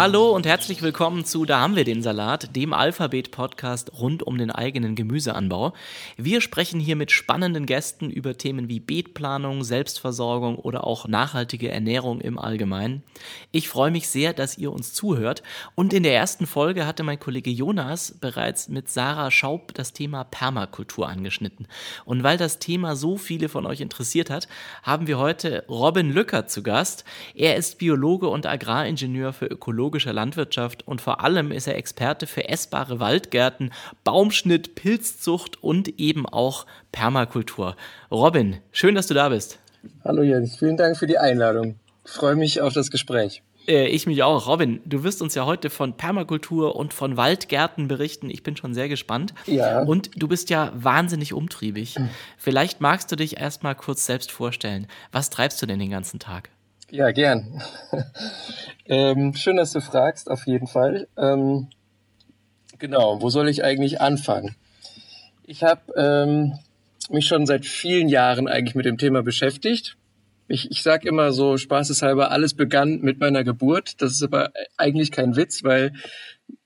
Hallo und herzlich willkommen zu Da haben wir den Salat, dem Alphabet-Podcast rund um den eigenen Gemüseanbau. Wir sprechen hier mit spannenden Gästen über Themen wie Beetplanung, Selbstversorgung oder auch nachhaltige Ernährung im Allgemeinen. Ich freue mich sehr, dass ihr uns zuhört und in der ersten Folge hatte mein Kollege Jonas bereits mit Sarah Schaub das Thema Permakultur angeschnitten. Und weil das Thema so viele von euch interessiert hat, haben wir heute Robin Lücker zu Gast. Er ist Biologe und Agraringenieur für Ökologie ökologischer Landwirtschaft und vor allem ist er Experte für essbare Waldgärten, Baumschnitt, Pilzzucht und eben auch Permakultur. Robin, schön, dass du da bist. Hallo Jens, vielen Dank für die Einladung. Ich freue mich auf das Gespräch. Äh, ich mich auch. Robin, du wirst uns ja heute von Permakultur und von Waldgärten berichten. Ich bin schon sehr gespannt. Ja. Und du bist ja wahnsinnig umtriebig. Vielleicht magst du dich erstmal kurz selbst vorstellen. Was treibst du denn den ganzen Tag? Ja, gern. ähm, schön, dass du fragst, auf jeden Fall. Ähm, genau, wo soll ich eigentlich anfangen? Ich habe ähm, mich schon seit vielen Jahren eigentlich mit dem Thema beschäftigt. Ich, ich sage immer so spaßeshalber, alles begann mit meiner Geburt. Das ist aber eigentlich kein Witz, weil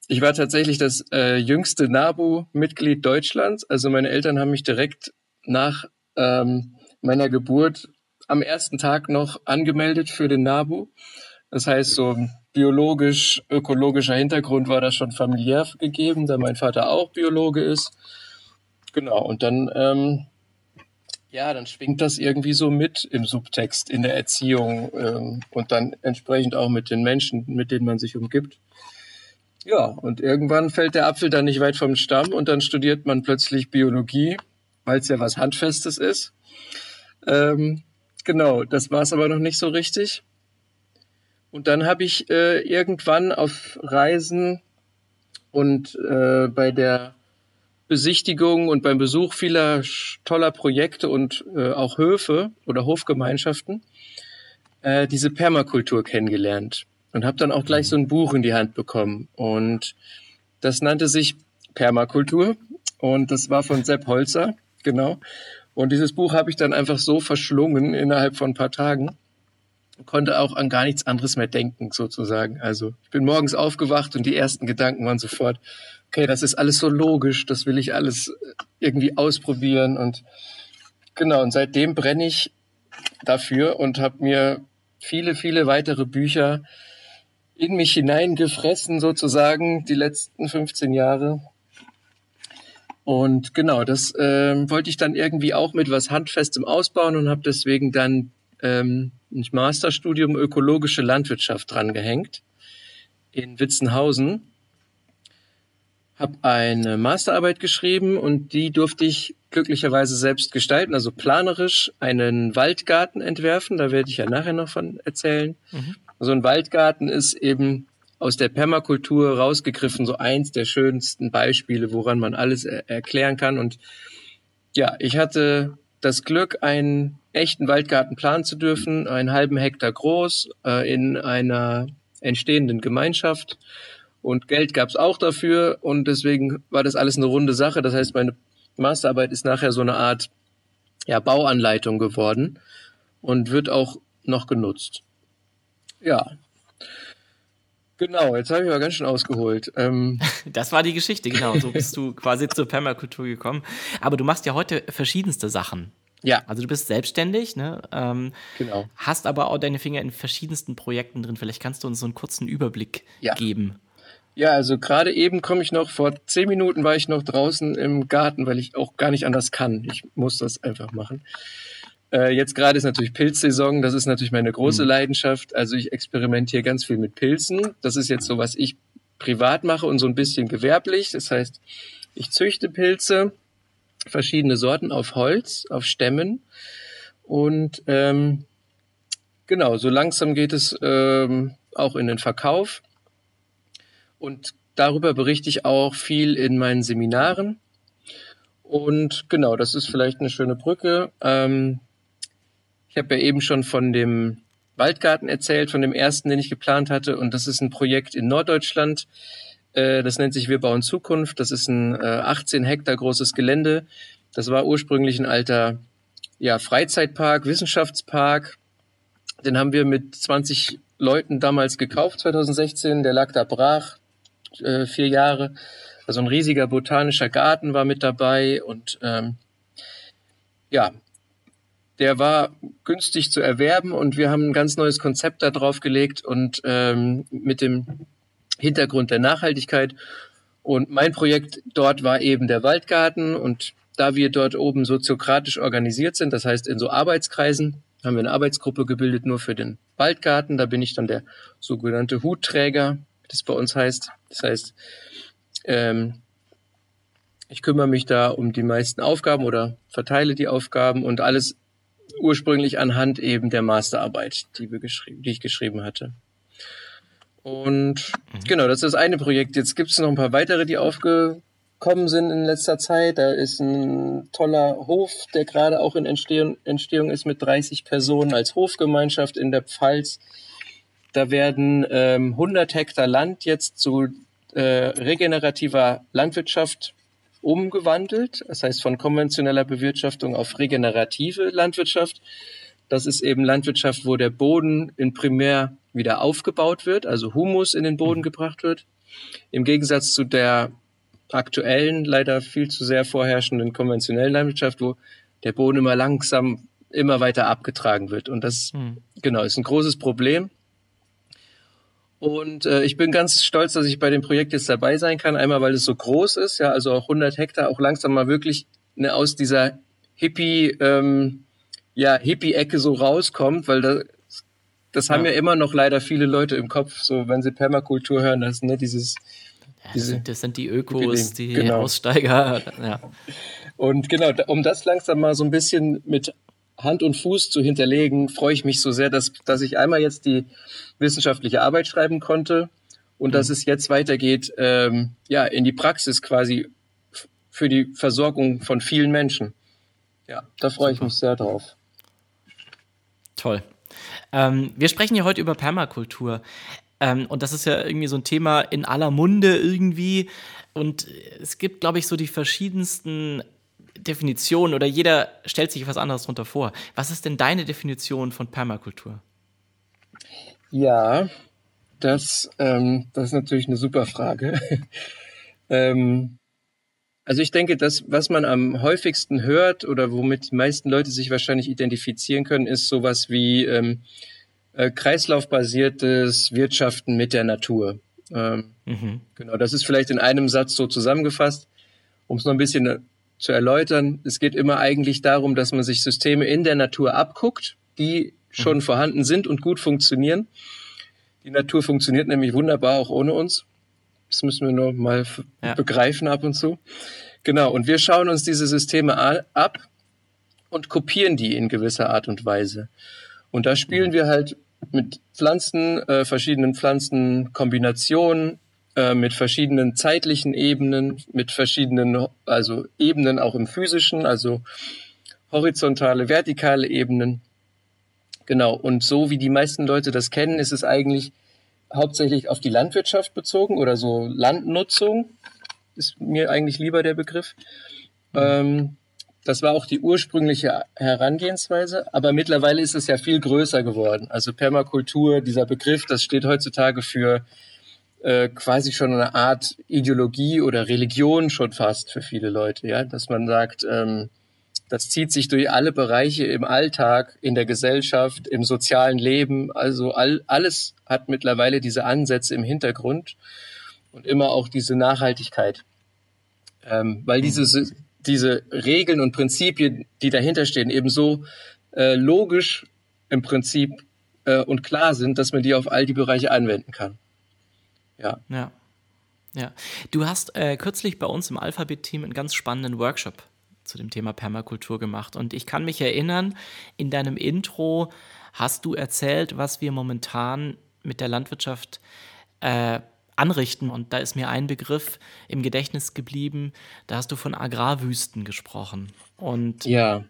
ich war tatsächlich das äh, jüngste NABU-Mitglied Deutschlands. Also meine Eltern haben mich direkt nach ähm, meiner Geburt am ersten Tag noch angemeldet für den NABU. Das heißt, so biologisch, ökologischer Hintergrund war das schon familiär gegeben, da mein Vater auch Biologe ist. Genau, und dann, ähm, ja, dann schwingt das irgendwie so mit im Subtext, in der Erziehung ähm, und dann entsprechend auch mit den Menschen, mit denen man sich umgibt. Ja, und irgendwann fällt der Apfel dann nicht weit vom Stamm und dann studiert man plötzlich Biologie, weil es ja was Handfestes ist. Ähm, Genau, das war es aber noch nicht so richtig. Und dann habe ich äh, irgendwann auf Reisen und äh, bei der Besichtigung und beim Besuch vieler toller Projekte und äh, auch Höfe oder Hofgemeinschaften äh, diese Permakultur kennengelernt und habe dann auch gleich so ein Buch in die Hand bekommen. Und das nannte sich Permakultur und das war von Sepp Holzer, genau. Und dieses Buch habe ich dann einfach so verschlungen innerhalb von ein paar Tagen. Konnte auch an gar nichts anderes mehr denken, sozusagen. Also ich bin morgens aufgewacht und die ersten Gedanken waren sofort, okay, das ist alles so logisch, das will ich alles irgendwie ausprobieren. Und genau, und seitdem brenne ich dafür und habe mir viele, viele weitere Bücher in mich hineingefressen, sozusagen, die letzten 15 Jahre. Und genau, das ähm, wollte ich dann irgendwie auch mit was Handfestem ausbauen und habe deswegen dann ähm, ein Masterstudium ökologische Landwirtschaft drangehängt in Witzenhausen. Habe eine Masterarbeit geschrieben und die durfte ich glücklicherweise selbst gestalten, also planerisch einen Waldgarten entwerfen. Da werde ich ja nachher noch von erzählen. Mhm. Also ein Waldgarten ist eben aus der Permakultur rausgegriffen, so eins der schönsten Beispiele, woran man alles er erklären kann. Und ja, ich hatte das Glück, einen echten Waldgarten planen zu dürfen, einen halben Hektar groß, äh, in einer entstehenden Gemeinschaft. Und Geld gab es auch dafür und deswegen war das alles eine runde Sache. Das heißt, meine Masterarbeit ist nachher so eine Art ja, Bauanleitung geworden und wird auch noch genutzt. Ja, Genau, jetzt habe ich aber ganz schön ausgeholt. Ähm das war die Geschichte, genau. So bist du quasi zur Permakultur gekommen. Aber du machst ja heute verschiedenste Sachen. Ja. Also du bist selbstständig, ne? Ähm, genau. Hast aber auch deine Finger in verschiedensten Projekten drin. Vielleicht kannst du uns so einen kurzen Überblick ja. geben. Ja, also gerade eben komme ich noch, vor zehn Minuten war ich noch draußen im Garten, weil ich auch gar nicht anders kann. Ich muss das einfach machen. Äh, jetzt gerade ist natürlich Pilzsaison, das ist natürlich meine große mhm. Leidenschaft. Also ich experimentiere ganz viel mit Pilzen. Das ist jetzt so, was ich privat mache und so ein bisschen gewerblich. Das heißt, ich züchte Pilze, verschiedene Sorten auf Holz, auf Stämmen. Und ähm, genau, so langsam geht es ähm, auch in den Verkauf. Und darüber berichte ich auch viel in meinen Seminaren. Und genau, das ist vielleicht eine schöne Brücke. Ähm, ich habe ja eben schon von dem Waldgarten erzählt, von dem ersten, den ich geplant hatte. Und das ist ein Projekt in Norddeutschland. Äh, das nennt sich Wir bauen Zukunft. Das ist ein 18 äh, Hektar großes Gelände. Das war ursprünglich ein alter ja, Freizeitpark, Wissenschaftspark. Den haben wir mit 20 Leuten damals gekauft, 2016. Der lag da brach, äh, vier Jahre. Also ein riesiger botanischer Garten war mit dabei und ähm, ja, der war günstig zu erwerben und wir haben ein ganz neues Konzept da drauf gelegt und ähm, mit dem Hintergrund der Nachhaltigkeit. Und mein Projekt dort war eben der Waldgarten und da wir dort oben soziokratisch organisiert sind, das heißt in so Arbeitskreisen, haben wir eine Arbeitsgruppe gebildet nur für den Waldgarten. Da bin ich dann der sogenannte Hutträger, wie das bei uns heißt. Das heißt, ähm, ich kümmere mich da um die meisten Aufgaben oder verteile die Aufgaben und alles ursprünglich anhand eben der Masterarbeit, die, wir geschrieben, die ich geschrieben hatte. Und mhm. genau, das ist das eine Projekt. Jetzt gibt es noch ein paar weitere, die aufgekommen sind in letzter Zeit. Da ist ein toller Hof, der gerade auch in Entstehung, Entstehung ist mit 30 Personen als Hofgemeinschaft in der Pfalz. Da werden ähm, 100 Hektar Land jetzt zu äh, regenerativer Landwirtschaft umgewandelt. Das heißt von konventioneller Bewirtschaftung auf regenerative Landwirtschaft. Das ist eben Landwirtschaft, wo der Boden in primär wieder aufgebaut wird, also Humus in den Boden mhm. gebracht wird. Im Gegensatz zu der aktuellen, leider viel zu sehr vorherrschenden konventionellen Landwirtschaft, wo der Boden immer langsam immer weiter abgetragen wird. Und das, mhm. genau, ist ein großes Problem. Und äh, ich bin ganz stolz, dass ich bei dem Projekt jetzt dabei sein kann. Einmal, weil es so groß ist, ja, also auch 100 Hektar, auch langsam mal wirklich ne, aus dieser Hippie, ähm, ja, Hippie-Ecke so rauskommt, weil da, das haben ja. ja immer noch leider viele Leute im Kopf, so wenn sie Permakultur hören, das, ne, dieses, ja, das, sind, das sind die Ökos, die genau. Aussteiger, ja. Und genau, um das langsam mal so ein bisschen mit Hand und Fuß zu hinterlegen, freue ich mich so sehr, dass, dass ich einmal jetzt die wissenschaftliche Arbeit schreiben konnte und mhm. dass es jetzt weitergeht, ähm, ja, in die Praxis quasi für die Versorgung von vielen Menschen. Ja, da freue ich mich sehr drauf. Toll. Ähm, wir sprechen ja heute über Permakultur. Ähm, und das ist ja irgendwie so ein Thema in aller Munde irgendwie. Und es gibt, glaube ich, so die verschiedensten Definition oder jeder stellt sich was anderes darunter vor. Was ist denn deine Definition von Permakultur? Ja, das, ähm, das ist natürlich eine super Frage. ähm, also ich denke, das, was man am häufigsten hört oder womit die meisten Leute sich wahrscheinlich identifizieren können, ist sowas wie ähm, äh, kreislaufbasiertes Wirtschaften mit der Natur. Ähm, mhm. Genau, das ist vielleicht in einem Satz so zusammengefasst. Um es noch ein bisschen zu erläutern. Es geht immer eigentlich darum, dass man sich Systeme in der Natur abguckt, die schon mhm. vorhanden sind und gut funktionieren. Die Natur funktioniert nämlich wunderbar auch ohne uns. Das müssen wir nur mal ja. begreifen ab und zu. Genau, und wir schauen uns diese Systeme ab und kopieren die in gewisser Art und Weise. Und da spielen mhm. wir halt mit Pflanzen, äh, verschiedenen Pflanzenkombinationen, äh, mit verschiedenen zeitlichen Ebenen, mit verschiedenen, also Ebenen auch im physischen, also horizontale, vertikale Ebenen. Genau. Und so wie die meisten Leute das kennen, ist es eigentlich hauptsächlich auf die Landwirtschaft bezogen oder so Landnutzung ist mir eigentlich lieber der Begriff. Ähm, das war auch die ursprüngliche Herangehensweise, aber mittlerweile ist es ja viel größer geworden. Also Permakultur, dieser Begriff, das steht heutzutage für äh, quasi schon eine Art Ideologie oder Religion schon fast für viele Leute, ja, dass man sagt, ähm, das zieht sich durch alle Bereiche im Alltag, in der Gesellschaft, im sozialen Leben. Also all, alles hat mittlerweile diese Ansätze im Hintergrund und immer auch diese Nachhaltigkeit. Ähm, weil diese, diese Regeln und Prinzipien, die dahinter stehen, eben so äh, logisch im Prinzip äh, und klar sind, dass man die auf all die Bereiche anwenden kann. Ja. Ja. Ja. Du hast äh, kürzlich bei uns im Alphabet-Team einen ganz spannenden Workshop zu dem Thema Permakultur gemacht. Und ich kann mich erinnern, in deinem Intro hast du erzählt, was wir momentan mit der Landwirtschaft äh, anrichten. Und da ist mir ein Begriff im Gedächtnis geblieben. Da hast du von Agrarwüsten gesprochen. Und ja.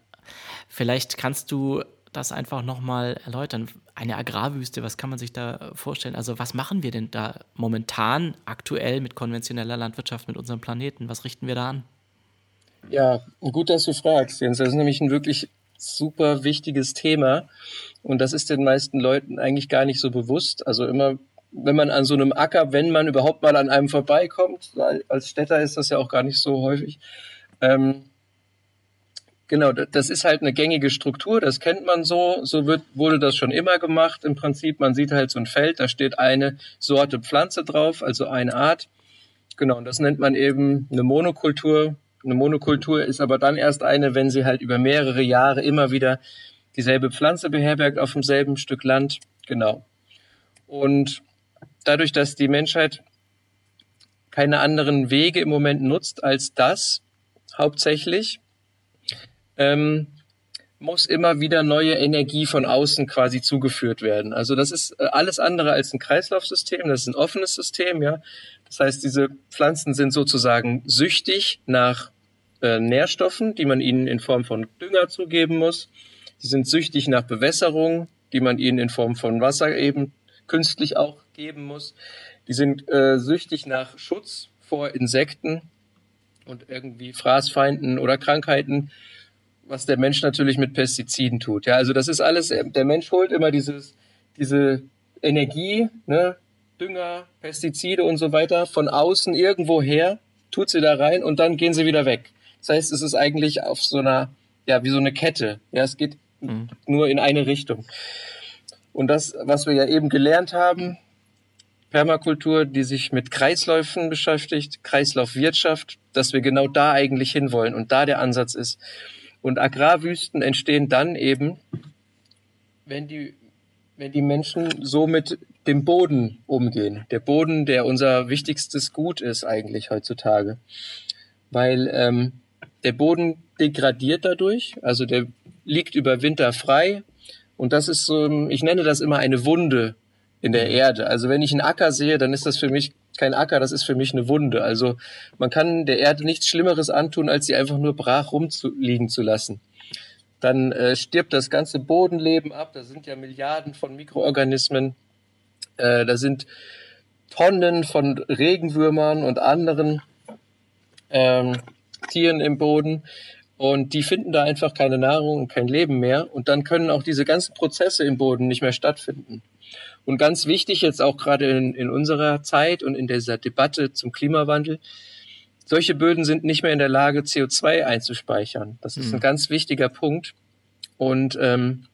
vielleicht kannst du das einfach nochmal erläutern. Eine Agrarwüste, was kann man sich da vorstellen? Also was machen wir denn da momentan aktuell mit konventioneller Landwirtschaft, mit unserem Planeten? Was richten wir da an? Ja, gut, dass du fragst, Jens. Das ist nämlich ein wirklich super wichtiges Thema. Und das ist den meisten Leuten eigentlich gar nicht so bewusst. Also immer, wenn man an so einem Acker, wenn man überhaupt mal an einem vorbeikommt, als Städter ist das ja auch gar nicht so häufig. Ähm, genau, das ist halt eine gängige Struktur, das kennt man so. So wird, wurde das schon immer gemacht. Im Prinzip, man sieht halt so ein Feld, da steht eine Sorte Pflanze drauf, also eine Art. Genau, und das nennt man eben eine Monokultur. Eine Monokultur ist aber dann erst eine, wenn sie halt über mehrere Jahre immer wieder dieselbe Pflanze beherbergt auf demselben Stück Land. Genau. Und dadurch, dass die Menschheit keine anderen Wege im Moment nutzt als das, hauptsächlich, ähm, muss immer wieder neue Energie von außen quasi zugeführt werden. Also das ist äh, alles andere als ein Kreislaufsystem, das ist ein offenes System, ja. Das heißt, diese Pflanzen sind sozusagen süchtig nach äh, Nährstoffen, die man ihnen in Form von Dünger zugeben muss. Sie sind süchtig nach Bewässerung, die man ihnen in Form von Wasser eben künstlich auch geben muss. Die sind äh, süchtig nach Schutz vor Insekten und irgendwie Fraßfeinden oder Krankheiten, was der Mensch natürlich mit Pestiziden tut. Ja, also das ist alles, äh, der Mensch holt immer dieses, diese Energie, ne, Dünger, Pestizide und so weiter von außen irgendwo her, tut sie da rein und dann gehen sie wieder weg. Das heißt, es ist eigentlich auf so einer, ja, wie so eine Kette. Ja, es geht mhm. nur in eine Richtung. Und das, was wir ja eben gelernt haben, Permakultur, die sich mit Kreisläufen beschäftigt, Kreislaufwirtschaft, dass wir genau da eigentlich hinwollen und da der Ansatz ist. Und Agrarwüsten entstehen dann eben, wenn die, wenn die Menschen so mit dem Boden umgehen. Der Boden, der unser wichtigstes Gut ist eigentlich heutzutage. Weil ähm, der Boden degradiert dadurch, also der liegt über Winter frei. Und das ist so, ich nenne das immer eine Wunde in der Erde. Also wenn ich einen Acker sehe, dann ist das für mich kein Acker, das ist für mich eine Wunde. Also man kann der Erde nichts Schlimmeres antun, als sie einfach nur brach rumliegen zu lassen. Dann äh, stirbt das ganze Bodenleben ab. Da sind ja Milliarden von Mikroorganismen. Äh, da sind Tonnen von Regenwürmern und anderen ähm, Tieren im Boden und die finden da einfach keine Nahrung und kein Leben mehr und dann können auch diese ganzen Prozesse im Boden nicht mehr stattfinden. Und ganz wichtig jetzt auch gerade in, in unserer Zeit und in dieser Debatte zum Klimawandel, solche Böden sind nicht mehr in der Lage, CO2 einzuspeichern. Das ist mhm. ein ganz wichtiger Punkt. Und ähm,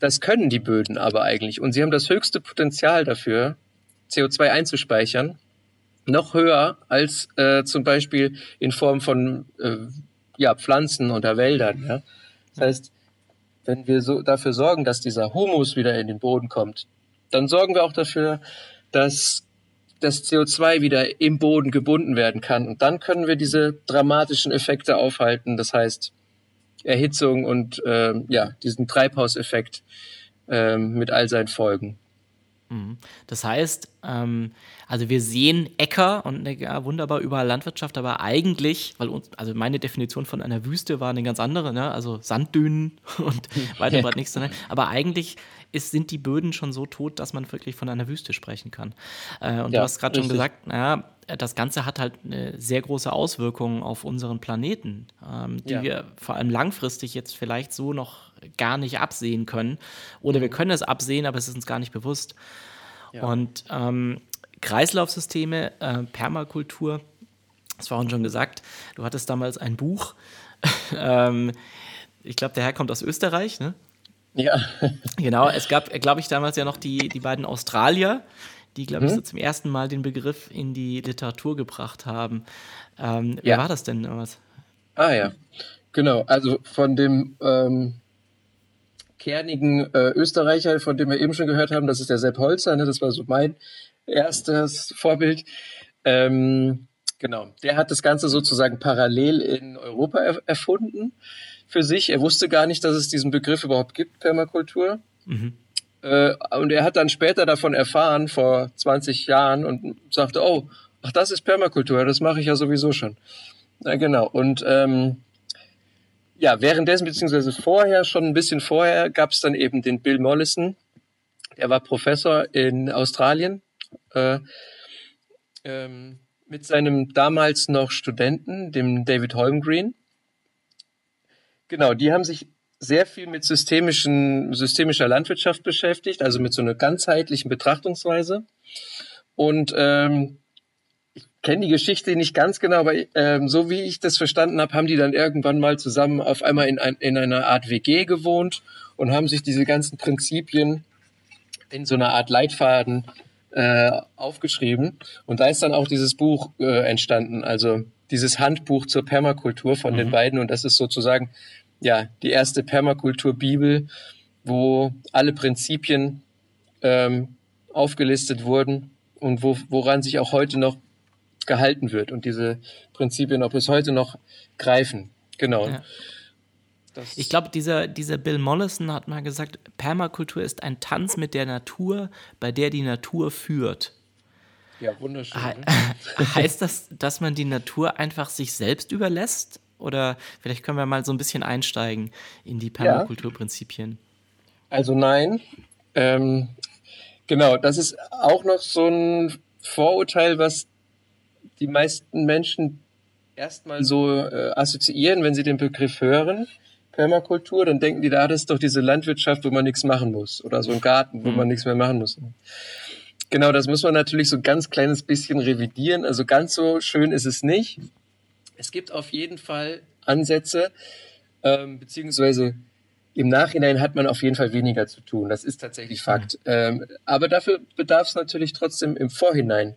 das können die Böden aber eigentlich. Und sie haben das höchste Potenzial dafür, CO2 einzuspeichern noch höher als äh, zum Beispiel in Form von äh, ja, Pflanzen oder Wäldern. Ja? Das heißt, wenn wir so dafür sorgen, dass dieser Humus wieder in den Boden kommt, dann sorgen wir auch dafür, dass das CO2 wieder im Boden gebunden werden kann. Und dann können wir diese dramatischen Effekte aufhalten. Das heißt, Erhitzung und äh, ja, diesen Treibhauseffekt äh, mit all seinen Folgen. Mhm. Das heißt, ähm, also wir sehen Äcker und ne, ja, wunderbar überall Landwirtschaft, aber eigentlich, weil uns, also meine Definition von einer Wüste war eine ganz andere, ne? also Sanddünen und weiter war nichts. Ne? Aber eigentlich ist, sind die Böden schon so tot, dass man wirklich von einer Wüste sprechen kann. Äh, und ja, du hast gerade schon gesagt, naja, das Ganze hat halt eine sehr große Auswirkung auf unseren Planeten, ähm, die ja. wir vor allem langfristig jetzt vielleicht so noch gar nicht absehen können. Oder wir mhm. können es absehen, aber es ist uns gar nicht bewusst. Ja. Und ähm, Kreislaufsysteme, äh, Permakultur, das war auch schon gesagt, du hattest damals ein Buch. ähm, ich glaube, der Herr kommt aus Österreich, ne? Ja. genau, es gab, glaube ich, damals ja noch die, die beiden Australier, die, glaube ich, hm? so zum ersten Mal den Begriff in die Literatur gebracht haben. Ähm, ja. Wer war das denn damals? Ah ja, genau. Also von dem ähm, kernigen äh, Österreicher, von dem wir eben schon gehört haben, das ist der Sepp Holzer, ne? das war so mein erstes Vorbild. Ähm, genau, der hat das Ganze sozusagen parallel in Europa er erfunden für sich. Er wusste gar nicht, dass es diesen Begriff überhaupt gibt, Permakultur. Mhm. Äh, und er hat dann später davon erfahren, vor 20 Jahren, und sagte, oh, ach, das ist Permakultur, das mache ich ja sowieso schon. Ja, genau. Und ähm, ja, währenddessen, beziehungsweise vorher, schon ein bisschen vorher, gab es dann eben den Bill Mollison. Der war Professor in Australien äh, ähm, mit seinem damals noch Studenten, dem David Holmgreen. Genau, die haben sich sehr viel mit systemischen, systemischer Landwirtschaft beschäftigt, also mit so einer ganzheitlichen Betrachtungsweise. Und ähm, ich kenne die Geschichte nicht ganz genau, aber ähm, so wie ich das verstanden habe, haben die dann irgendwann mal zusammen auf einmal in, ein, in einer Art WG gewohnt und haben sich diese ganzen Prinzipien in so einer Art Leitfaden äh, aufgeschrieben. Und da ist dann auch dieses Buch äh, entstanden, also dieses Handbuch zur Permakultur von mhm. den beiden. Und das ist sozusagen ja die erste Permakultur-Bibel, wo alle Prinzipien ähm, aufgelistet wurden und wo, woran sich auch heute noch gehalten wird und diese Prinzipien auch bis heute noch greifen. Genau. Ja. Ich glaube, dieser, dieser Bill Mollison hat mal gesagt, Permakultur ist ein Tanz mit der Natur, bei der die Natur führt. Ja, wunderschön. Ne? heißt das, dass man die Natur einfach sich selbst überlässt? Oder vielleicht können wir mal so ein bisschen einsteigen in die Permakulturprinzipien. Also nein. Ähm, genau, das ist auch noch so ein Vorurteil, was die meisten Menschen erstmal so äh, assoziieren, wenn sie den Begriff hören. Permakultur, dann denken die, da das ist doch diese Landwirtschaft, wo man nichts machen muss. Oder so ein Garten, wo mhm. man nichts mehr machen muss. Genau, das muss man natürlich so ein ganz kleines bisschen revidieren. Also ganz so schön ist es nicht. Es gibt auf jeden Fall Ansätze, ähm, beziehungsweise im Nachhinein hat man auf jeden Fall weniger zu tun. Das ist tatsächlich Fakt. Mhm. Ähm, aber dafür bedarf es natürlich trotzdem im Vorhinein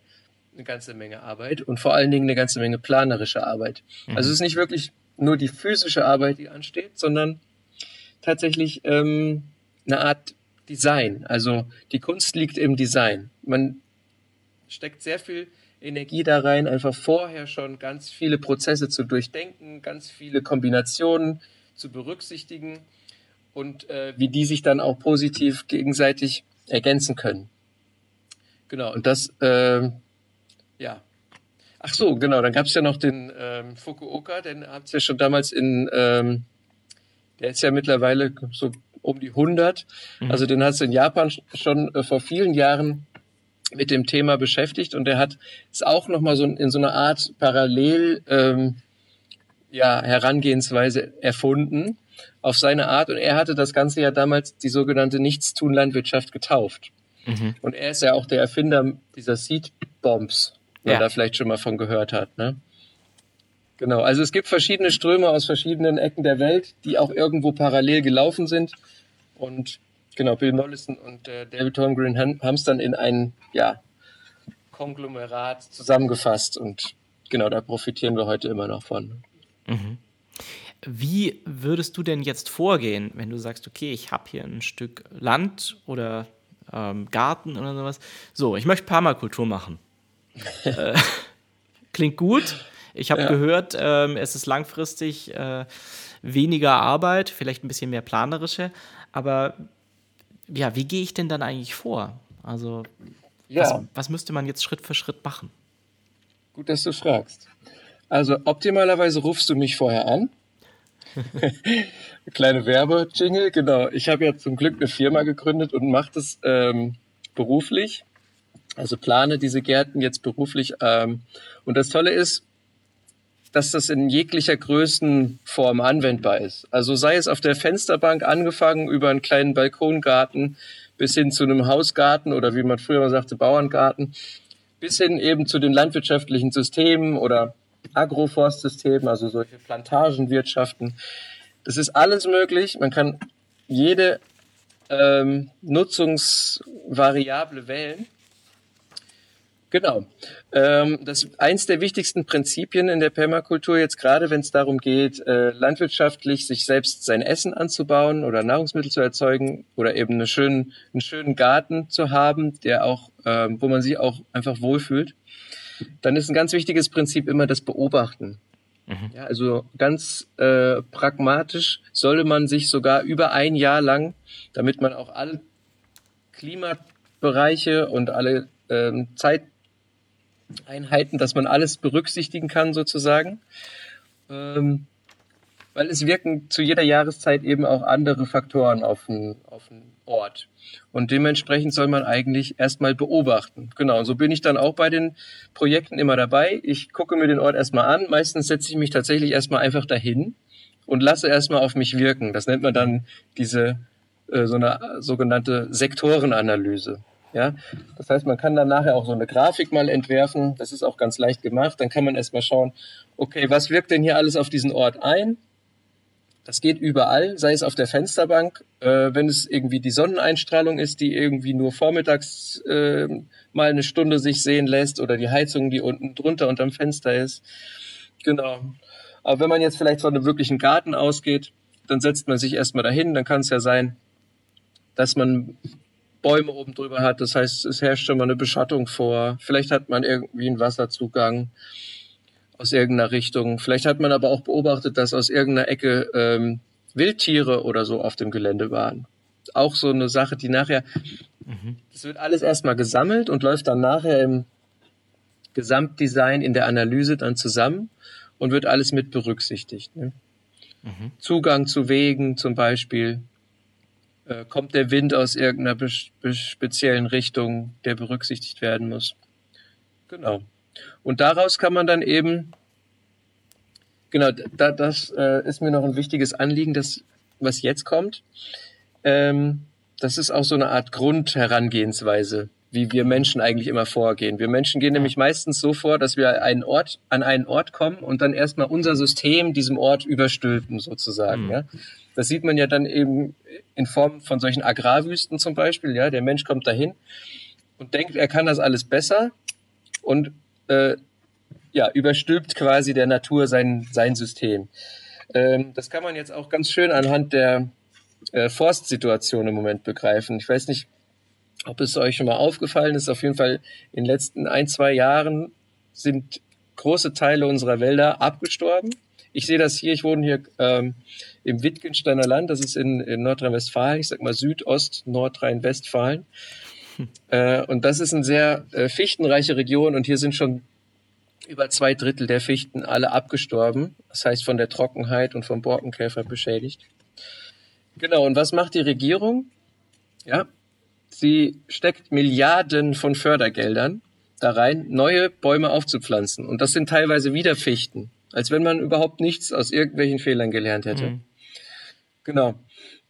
eine ganze Menge Arbeit und vor allen Dingen eine ganze Menge planerische Arbeit. Mhm. Also es ist nicht wirklich nur die physische Arbeit, die ansteht, sondern tatsächlich ähm, eine Art Design. Also die Kunst liegt im Design. Man steckt sehr viel Energie da rein, einfach vorher schon ganz viele Prozesse zu durchdenken, ganz viele Kombinationen zu berücksichtigen und äh, wie die sich dann auch positiv gegenseitig ergänzen können. Genau, und das äh, ja. Ach so, genau. Dann gab es ja noch den ähm, Fukuoka, den habt ihr ja schon damals in, ähm, der ist ja mittlerweile so um die 100. Mhm. Also den hat es in Japan schon äh, vor vielen Jahren mit dem Thema beschäftigt und der hat es auch nochmal so in so einer Art Parallel ähm, ja, Herangehensweise erfunden auf seine Art und er hatte das Ganze ja damals die sogenannte Nichtstun-Landwirtschaft getauft. Mhm. Und er ist ja auch der Erfinder dieser Seed Bombs, man ja. da vielleicht schon mal von gehört hat. Ne? Genau, also es gibt verschiedene Ströme aus verschiedenen Ecken der Welt, die auch irgendwo parallel gelaufen sind. Und genau, Bill Mollison und äh, David Holmgren haben es dann in ein ja, Konglomerat zusammengefasst. Und genau, da profitieren wir heute immer noch von. Mhm. Wie würdest du denn jetzt vorgehen, wenn du sagst, okay, ich habe hier ein Stück Land oder ähm, Garten oder sowas. So, ich möchte Permakultur machen äh, klingt gut. Ich habe ja. gehört, ähm, es ist langfristig äh, weniger Arbeit, vielleicht ein bisschen mehr planerische. Aber ja, wie gehe ich denn dann eigentlich vor? Also, ja. was, was müsste man jetzt Schritt für Schritt machen? Gut, dass du fragst. Also, optimalerweise rufst du mich vorher an. Kleine Werbe-Jingle, genau. Ich habe ja zum Glück eine Firma gegründet und mache das ähm, beruflich. Also plane diese Gärten jetzt beruflich. Ähm, und das Tolle ist, dass das in jeglicher Größenform anwendbar ist. Also sei es auf der Fensterbank angefangen über einen kleinen Balkongarten bis hin zu einem Hausgarten oder wie man früher mal sagte, Bauerngarten, bis hin eben zu den landwirtschaftlichen Systemen oder Agroforstsystemen, also solche Plantagenwirtschaften. Das ist alles möglich. Man kann jede ähm, Nutzungsvariable wählen. Genau. Ähm, das eins der wichtigsten Prinzipien in der Permakultur jetzt gerade, wenn es darum geht, äh, landwirtschaftlich sich selbst sein Essen anzubauen oder Nahrungsmittel zu erzeugen oder eben eine schönen, einen schönen Garten zu haben, der auch, äh, wo man sich auch einfach wohlfühlt. Dann ist ein ganz wichtiges Prinzip immer das Beobachten. Mhm. Ja, also ganz äh, pragmatisch sollte man sich sogar über ein Jahr lang, damit man auch alle Klimabereiche und alle ähm, Zeit Einheiten, dass man alles berücksichtigen kann sozusagen. Ähm, weil es wirken zu jeder Jahreszeit eben auch andere Faktoren auf den, auf den Ort. Und dementsprechend soll man eigentlich erstmal beobachten. Genau, und so bin ich dann auch bei den Projekten immer dabei. Ich gucke mir den Ort erstmal an. Meistens setze ich mich tatsächlich erstmal einfach dahin, und lasse erstmal auf mich wirken. Das nennt man dann diese äh, so eine sogenannte Sektorenanalyse. Ja, das heißt, man kann dann nachher auch so eine Grafik mal entwerfen. Das ist auch ganz leicht gemacht. Dann kann man erstmal schauen, okay, was wirkt denn hier alles auf diesen Ort ein? Das geht überall, sei es auf der Fensterbank, äh, wenn es irgendwie die Sonneneinstrahlung ist, die irgendwie nur vormittags äh, mal eine Stunde sich sehen lässt oder die Heizung, die unten drunter unterm Fenster ist. Genau. Aber wenn man jetzt vielleicht von einem wirklichen Garten ausgeht, dann setzt man sich erstmal dahin, dann kann es ja sein, dass man Bäume oben drüber hat. Das heißt, es herrscht schon mal eine Beschattung vor. Vielleicht hat man irgendwie einen Wasserzugang aus irgendeiner Richtung. Vielleicht hat man aber auch beobachtet, dass aus irgendeiner Ecke ähm, Wildtiere oder so auf dem Gelände waren. Auch so eine Sache, die nachher, mhm. das wird alles erstmal gesammelt und läuft dann nachher im Gesamtdesign in der Analyse dann zusammen und wird alles mit berücksichtigt. Ne? Mhm. Zugang zu Wegen zum Beispiel. Äh, kommt der Wind aus irgendeiner speziellen Richtung, der berücksichtigt werden muss. Genau. Und daraus kann man dann eben, genau, da, das äh, ist mir noch ein wichtiges Anliegen, das, was jetzt kommt. Ähm, das ist auch so eine Art Grundherangehensweise, wie wir Menschen eigentlich immer vorgehen. Wir Menschen gehen nämlich meistens so vor, dass wir einen Ort, an einen Ort kommen und dann erstmal unser System diesem Ort überstülpen, sozusagen. Mhm. Ja? Das sieht man ja dann eben in Form von solchen Agrarwüsten zum Beispiel. Ja, der Mensch kommt dahin und denkt, er kann das alles besser und äh, ja, überstülpt quasi der Natur sein, sein System. Ähm, das kann man jetzt auch ganz schön anhand der äh, Forstsituation im Moment begreifen. Ich weiß nicht, ob es euch schon mal aufgefallen ist. Auf jeden Fall in den letzten ein, zwei Jahren sind große Teile unserer Wälder abgestorben. Ich sehe das hier, ich wohne hier ähm, im Wittgensteiner Land, das ist in, in Nordrhein-Westfalen, ich sag mal Südost Nordrhein-Westfalen. Äh, und das ist eine sehr äh, fichtenreiche Region und hier sind schon über zwei Drittel der Fichten alle abgestorben. Das heißt von der Trockenheit und vom Borkenkäfer beschädigt. Genau, und was macht die Regierung? Ja, sie steckt Milliarden von Fördergeldern da rein, neue Bäume aufzupflanzen. Und das sind teilweise wieder Fichten, als wenn man überhaupt nichts aus irgendwelchen Fehlern gelernt hätte. Mhm. Genau.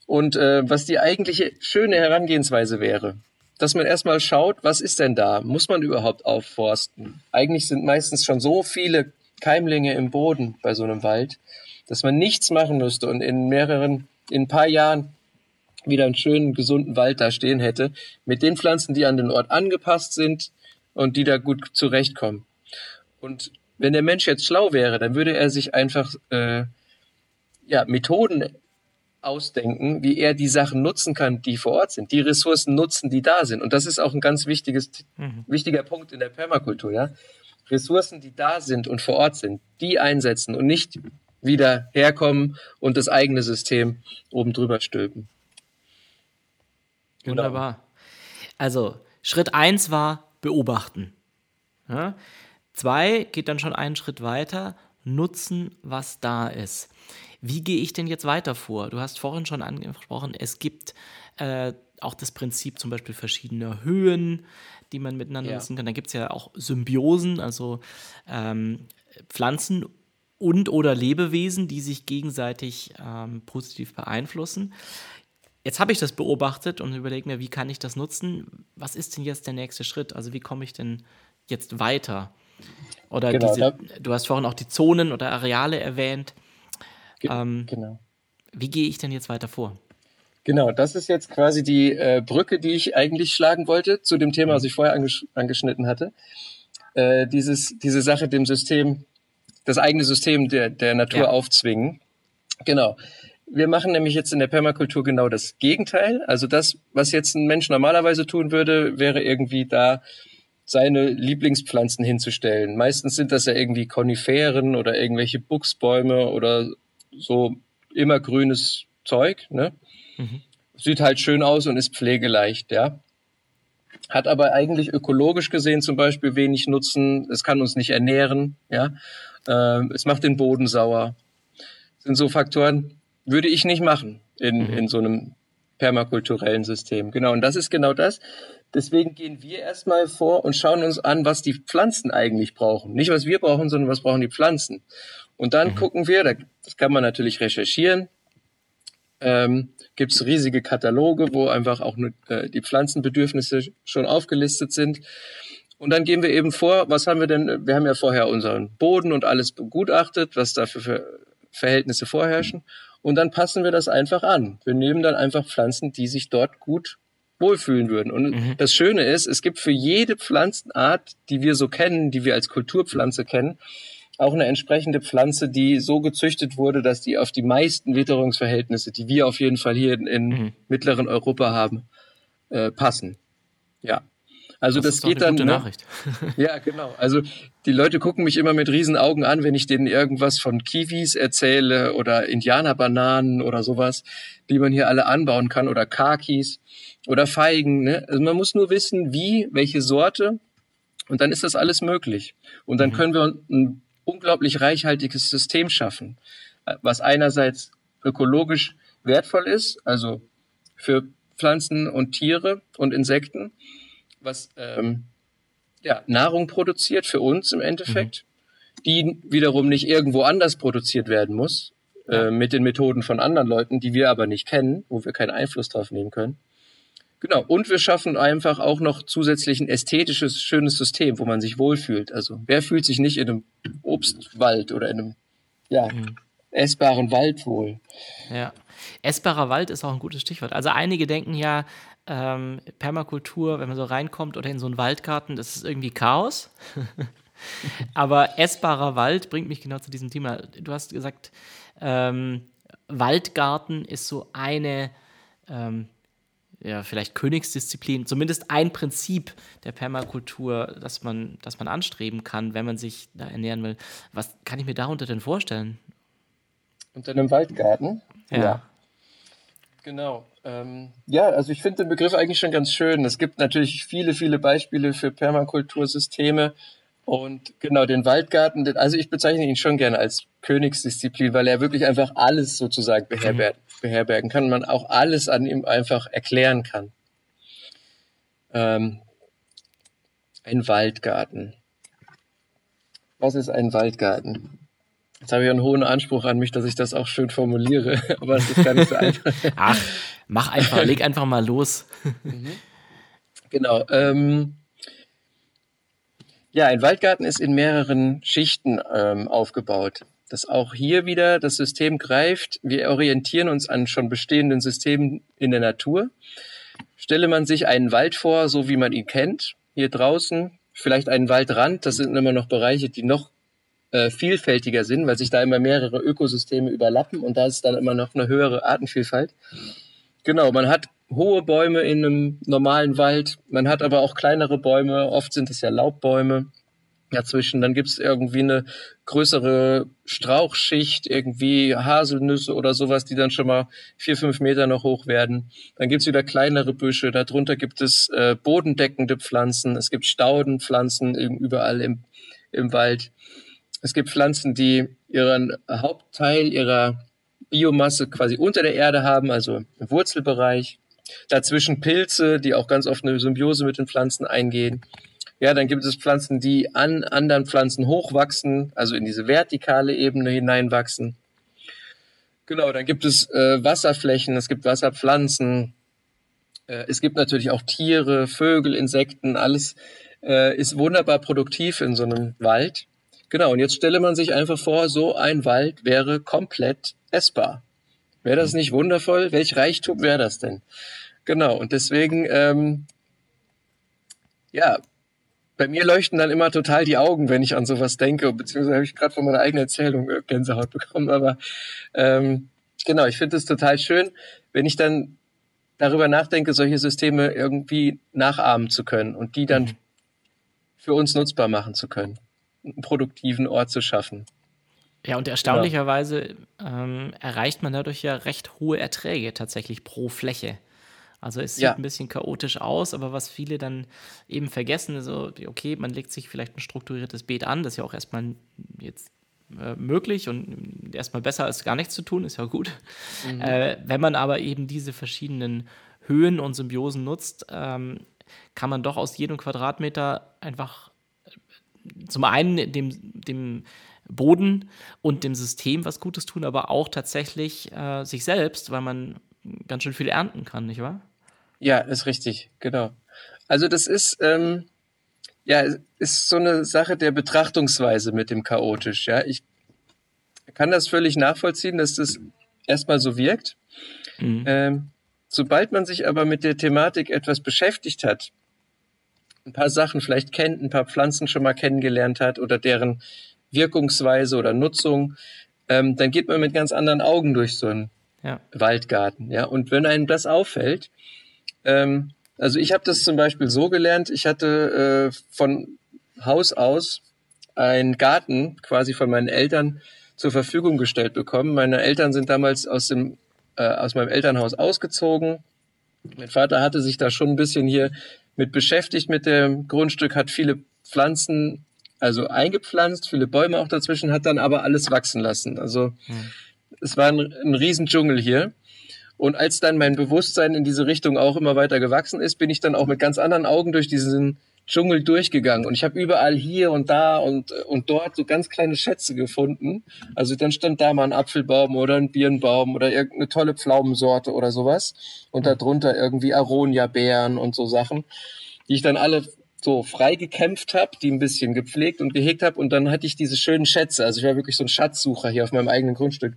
Und äh, was die eigentliche schöne Herangehensweise wäre, dass man erstmal schaut, was ist denn da? Muss man überhaupt aufforsten? Eigentlich sind meistens schon so viele Keimlinge im Boden bei so einem Wald, dass man nichts machen müsste und in mehreren, in ein paar Jahren wieder einen schönen, gesunden Wald da stehen hätte, mit den Pflanzen, die an den Ort angepasst sind und die da gut zurechtkommen. Und wenn der Mensch jetzt schlau wäre, dann würde er sich einfach äh, ja, Methoden ausdenken, wie er die Sachen nutzen kann, die vor Ort sind, die Ressourcen nutzen, die da sind. Und das ist auch ein ganz wichtiges, mhm. wichtiger Punkt in der Permakultur, ja. Ressourcen, die da sind und vor Ort sind, die einsetzen und nicht wieder herkommen und das eigene System oben drüber stülpen. Wunderbar. Also, Schritt eins war beobachten. Ja? Zwei geht dann schon einen Schritt weiter, nutzen, was da ist. Wie gehe ich denn jetzt weiter vor? Du hast vorhin schon angesprochen, es gibt äh, auch das Prinzip zum Beispiel verschiedener Höhen, die man miteinander ja. nutzen kann. Da gibt es ja auch Symbiosen, also ähm, Pflanzen und oder Lebewesen, die sich gegenseitig ähm, positiv beeinflussen. Jetzt habe ich das beobachtet und überlege mir, wie kann ich das nutzen? Was ist denn jetzt der nächste Schritt? Also wie komme ich denn jetzt weiter? Oder genau, diese, du hast vorhin auch die Zonen oder Areale erwähnt. Ähm, genau. Wie gehe ich denn jetzt weiter vor? Genau, das ist jetzt quasi die äh, Brücke, die ich eigentlich schlagen wollte zu dem Thema, was ich vorher angesch angeschnitten hatte. Äh, dieses, diese Sache dem System, das eigene System der, der Natur ja. aufzwingen. Genau. Wir machen nämlich jetzt in der Permakultur genau das Gegenteil. Also das, was jetzt ein Mensch normalerweise tun würde, wäre irgendwie da seine Lieblingspflanzen hinzustellen. Meistens sind das ja irgendwie Koniferen oder irgendwelche Buchsbäume oder so immer grünes Zeug, ne? Mhm. Sieht halt schön aus und ist pflegeleicht, ja. Hat aber eigentlich ökologisch gesehen zum Beispiel wenig Nutzen. Es kann uns nicht ernähren, ja. Äh, es macht den Boden sauer. Das sind so Faktoren, würde ich nicht machen in, mhm. in so einem permakulturellen System. Genau. Und das ist genau das. Deswegen gehen wir erstmal vor und schauen uns an, was die Pflanzen eigentlich brauchen. Nicht, was wir brauchen, sondern was brauchen die Pflanzen. Und dann mhm. gucken wir, das kann man natürlich recherchieren, ähm, gibt es riesige Kataloge, wo einfach auch nur, äh, die Pflanzenbedürfnisse schon aufgelistet sind. Und dann gehen wir eben vor, was haben wir denn? Wir haben ja vorher unseren Boden und alles begutachtet, was da für Verhältnisse vorherrschen. Und dann passen wir das einfach an. Wir nehmen dann einfach Pflanzen, die sich dort gut wohlfühlen würden. Und mhm. das Schöne ist, es gibt für jede Pflanzenart, die wir so kennen, die wir als Kulturpflanze kennen, auch eine entsprechende Pflanze, die so gezüchtet wurde, dass die auf die meisten Witterungsverhältnisse, die wir auf jeden Fall hier in, in mhm. mittleren Europa haben, äh, passen. Ja. Also das, das geht dann. Gute ne? Nachricht. ja, genau. Also die Leute gucken mich immer mit riesen Augen an, wenn ich denen irgendwas von Kiwis erzähle oder Indianerbananen oder sowas, die man hier alle anbauen kann oder Kakis oder Feigen. Ne? Also man muss nur wissen, wie, welche Sorte und dann ist das alles möglich. Und dann mhm. können wir ein unglaublich reichhaltiges System schaffen, was einerseits ökologisch wertvoll ist, also für Pflanzen und Tiere und Insekten was ähm, ja, Nahrung produziert für uns im Endeffekt, mhm. die wiederum nicht irgendwo anders produziert werden muss, äh, mit den Methoden von anderen Leuten, die wir aber nicht kennen, wo wir keinen Einfluss drauf nehmen können. Genau, und wir schaffen einfach auch noch zusätzlich ein ästhetisches, schönes System, wo man sich wohlfühlt. Also wer fühlt sich nicht in einem Obstwald oder in einem ja, mhm. essbaren Wald wohl? Ja, essbarer Wald ist auch ein gutes Stichwort. Also einige denken ja, ähm, Permakultur, wenn man so reinkommt oder in so einen Waldgarten, das ist irgendwie Chaos. Aber essbarer Wald bringt mich genau zu diesem Thema. Du hast gesagt, ähm, Waldgarten ist so eine, ähm, ja, vielleicht Königsdisziplin, zumindest ein Prinzip der Permakultur, das man, das man anstreben kann, wenn man sich da ernähren will. Was kann ich mir darunter denn vorstellen? Unter einem Waldgarten? ja. ja. Genau. Ähm, ja, also ich finde den Begriff eigentlich schon ganz schön. Es gibt natürlich viele, viele Beispiele für Permakultursysteme. Und genau, den Waldgarten, also ich bezeichne ihn schon gerne als Königsdisziplin, weil er wirklich einfach alles sozusagen beherbergen, mhm. beherbergen kann. Man auch alles an ihm einfach erklären kann. Ähm, ein Waldgarten. Was ist ein Waldgarten? Jetzt habe ich einen hohen Anspruch an mich, dass ich das auch schön formuliere, aber es ist gar nicht so einfach. Ach, mach einfach, leg einfach mal los. Genau. Ähm, ja, ein Waldgarten ist in mehreren Schichten ähm, aufgebaut. Dass auch hier wieder das System greift. Wir orientieren uns an schon bestehenden Systemen in der Natur. Stelle man sich einen Wald vor, so wie man ihn kennt, hier draußen, vielleicht einen Waldrand, das sind immer noch Bereiche, die noch äh, vielfältiger sind, weil sich da immer mehrere Ökosysteme überlappen und da ist dann immer noch eine höhere Artenvielfalt. Genau, man hat hohe Bäume in einem normalen Wald, man hat aber auch kleinere Bäume, oft sind es ja Laubbäume dazwischen. Dann gibt es irgendwie eine größere Strauchschicht, irgendwie Haselnüsse oder sowas, die dann schon mal vier, fünf Meter noch hoch werden. Dann gibt es wieder kleinere Büsche, darunter gibt es äh, bodendeckende Pflanzen, es gibt Staudenpflanzen überall im, im Wald. Es gibt Pflanzen, die ihren Hauptteil ihrer Biomasse quasi unter der Erde haben, also im Wurzelbereich. Dazwischen Pilze, die auch ganz oft eine Symbiose mit den Pflanzen eingehen. Ja, dann gibt es Pflanzen, die an anderen Pflanzen hochwachsen, also in diese vertikale Ebene hineinwachsen. Genau, dann gibt es äh, Wasserflächen, es gibt Wasserpflanzen, äh, es gibt natürlich auch Tiere, Vögel, Insekten, alles äh, ist wunderbar produktiv in so einem Wald. Genau, und jetzt stelle man sich einfach vor, so ein Wald wäre komplett essbar. Wäre das nicht wundervoll? Welch Reichtum wäre das denn? Genau, und deswegen, ähm, ja, bei mir leuchten dann immer total die Augen, wenn ich an sowas denke, beziehungsweise habe ich gerade von meiner eigenen Erzählung Gänsehaut bekommen, aber ähm, genau, ich finde es total schön, wenn ich dann darüber nachdenke, solche Systeme irgendwie nachahmen zu können und die dann mhm. für uns nutzbar machen zu können einen produktiven Ort zu schaffen. Ja, und erstaunlicherweise ähm, erreicht man dadurch ja recht hohe Erträge tatsächlich pro Fläche. Also es sieht ja. ein bisschen chaotisch aus, aber was viele dann eben vergessen, so, okay, man legt sich vielleicht ein strukturiertes Beet an, das ist ja auch erstmal jetzt äh, möglich und erstmal besser als gar nichts zu tun, ist ja gut. Mhm. Äh, wenn man aber eben diese verschiedenen Höhen und Symbiosen nutzt, ähm, kann man doch aus jedem Quadratmeter einfach zum einen dem, dem Boden und dem System was Gutes tun, aber auch tatsächlich äh, sich selbst, weil man ganz schön viel ernten kann, nicht wahr? Ja, ist richtig, genau. Also das ist, ähm, ja, ist so eine Sache der Betrachtungsweise mit dem chaotisch. Ja, ich kann das völlig nachvollziehen, dass das erstmal so wirkt. Mhm. Ähm, sobald man sich aber mit der Thematik etwas beschäftigt hat, ein paar Sachen vielleicht kennt, ein paar Pflanzen schon mal kennengelernt hat oder deren Wirkungsweise oder Nutzung, ähm, dann geht man mit ganz anderen Augen durch so einen ja. Waldgarten. Ja, und wenn einem das auffällt, ähm, also ich habe das zum Beispiel so gelernt, ich hatte äh, von Haus aus einen Garten quasi von meinen Eltern zur Verfügung gestellt bekommen. Meine Eltern sind damals aus dem äh, aus meinem Elternhaus ausgezogen. Mein Vater hatte sich da schon ein bisschen hier mit beschäftigt mit dem Grundstück, hat viele Pflanzen also eingepflanzt, viele Bäume auch dazwischen, hat dann aber alles wachsen lassen. Also hm. es war ein, ein Riesendschungel hier. Und als dann mein Bewusstsein in diese Richtung auch immer weiter gewachsen ist, bin ich dann auch mit ganz anderen Augen durch diesen Dschungel durchgegangen. Und ich habe überall hier und da und, und dort so ganz kleine Schätze gefunden. Also dann stand da mal ein Apfelbaum oder ein Birnbaum oder irgendeine tolle Pflaumensorte oder sowas. Und darunter irgendwie Aronia-Beeren und so Sachen, die ich dann alle so frei gekämpft habe, die ein bisschen gepflegt und gehegt habe. Und dann hatte ich diese schönen Schätze. Also ich war wirklich so ein Schatzsucher hier auf meinem eigenen Grundstück.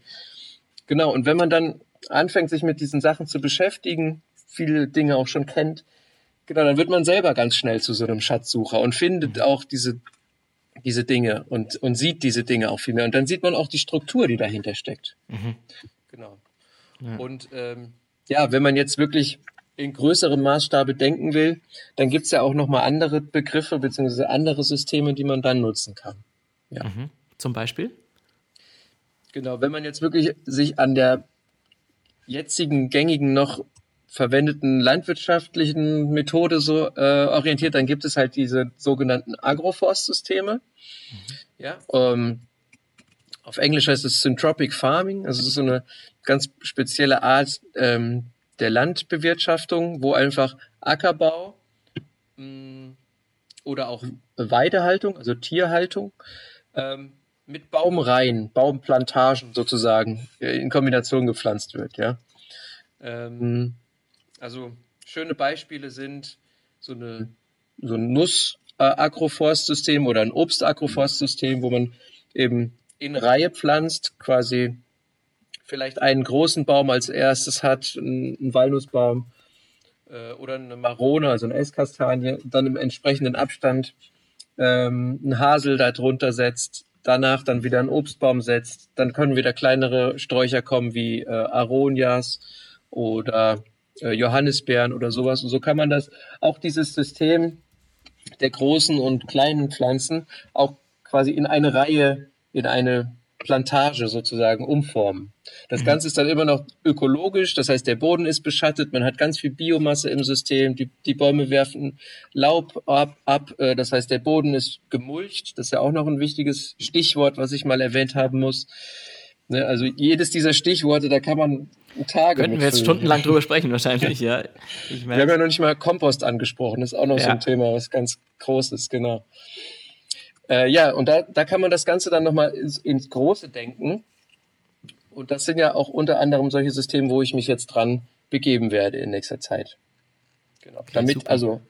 Genau. Und wenn man dann anfängt, sich mit diesen Sachen zu beschäftigen, viele Dinge auch schon kennt, genau, dann wird man selber ganz schnell zu so einem Schatzsucher und findet mhm. auch diese, diese Dinge und, und sieht diese Dinge auch viel mehr. Und dann sieht man auch die Struktur, die dahinter steckt. Mhm. Genau. Ja. Und ähm, ja, wenn man jetzt wirklich in größerem Maßstabe denken will, dann gibt es ja auch nochmal andere Begriffe bzw. andere Systeme, die man dann nutzen kann. Ja. Mhm. Zum Beispiel? Genau, wenn man jetzt wirklich sich an der jetzigen gängigen noch verwendeten landwirtschaftlichen Methode so äh, orientiert, dann gibt es halt diese sogenannten Agroforstsysteme. Mhm. Ja, ähm, auf Englisch heißt es Syntropic Farming, also es ist so eine ganz spezielle Art ähm, der Landbewirtschaftung, wo einfach Ackerbau mh, mm, oder auch Weidehaltung, also Tierhaltung, ähm, mit Baumreihen, Baumplantagen sozusagen äh, in Kombination gepflanzt wird, ja. Ähm, also schöne Beispiele sind so eine so ein Nuss-Agroforstsystem oder ein Obst-Agroforstsystem, wo man eben in Reihe pflanzt, quasi vielleicht einen großen Baum als erstes hat, einen Walnussbaum äh, oder eine Marone, also eine Esskastanie, dann im entsprechenden Abstand ähm, einen Hasel darunter setzt, danach dann wieder einen Obstbaum setzt, dann können wieder kleinere Sträucher kommen wie äh, Aronias oder äh, Johannisbeeren oder sowas. Und so kann man das, auch dieses System der großen und kleinen Pflanzen auch quasi in eine Reihe, in eine Plantage sozusagen umformen. Das mhm. Ganze ist dann immer noch ökologisch, das heißt, der Boden ist beschattet, man hat ganz viel Biomasse im System, die, die Bäume werfen Laub ab, ab, äh, das heißt, der Boden ist gemulcht, das ist ja auch noch ein wichtiges Stichwort, was ich mal erwähnt haben muss. Ne, also jedes dieser Stichworte, da kann man Tage. Könnten wir jetzt stundenlang drüber sprechen, wahrscheinlich, ja. wir haben ja noch nicht mal Kompost angesprochen, das ist auch noch ja. so ein Thema, was ganz groß ist, genau. Äh, ja, und da, da kann man das Ganze dann nochmal ins, ins Große denken. Und das sind ja auch unter anderem solche Systeme, wo ich mich jetzt dran begeben werde in nächster Zeit. Genau. Okay, Damit, super. also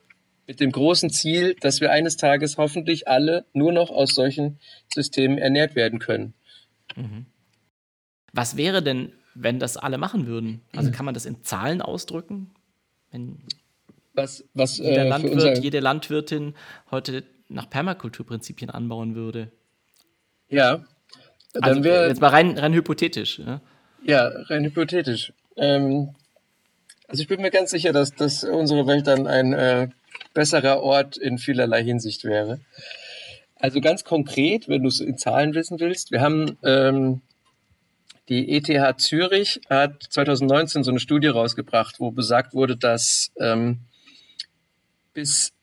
mit dem großen Ziel, dass wir eines Tages hoffentlich alle nur noch aus solchen Systemen ernährt werden können. Mhm. Was wäre denn, wenn das alle machen würden? Also kann man das in Zahlen ausdrücken? Wenn was, was, jeder äh, Landwirt, jede Landwirtin heute nach Permakulturprinzipien anbauen würde. Ja. Dann also, wär, jetzt mal rein, rein hypothetisch. Ja, ja rein hypothetisch. Ähm, also ich bin mir ganz sicher, dass, dass unsere Welt dann ein äh, besserer Ort in vielerlei Hinsicht wäre. Also ganz konkret, wenn du es in Zahlen wissen willst, wir haben ähm, die ETH Zürich hat 2019 so eine Studie rausgebracht, wo besagt wurde, dass ähm, bis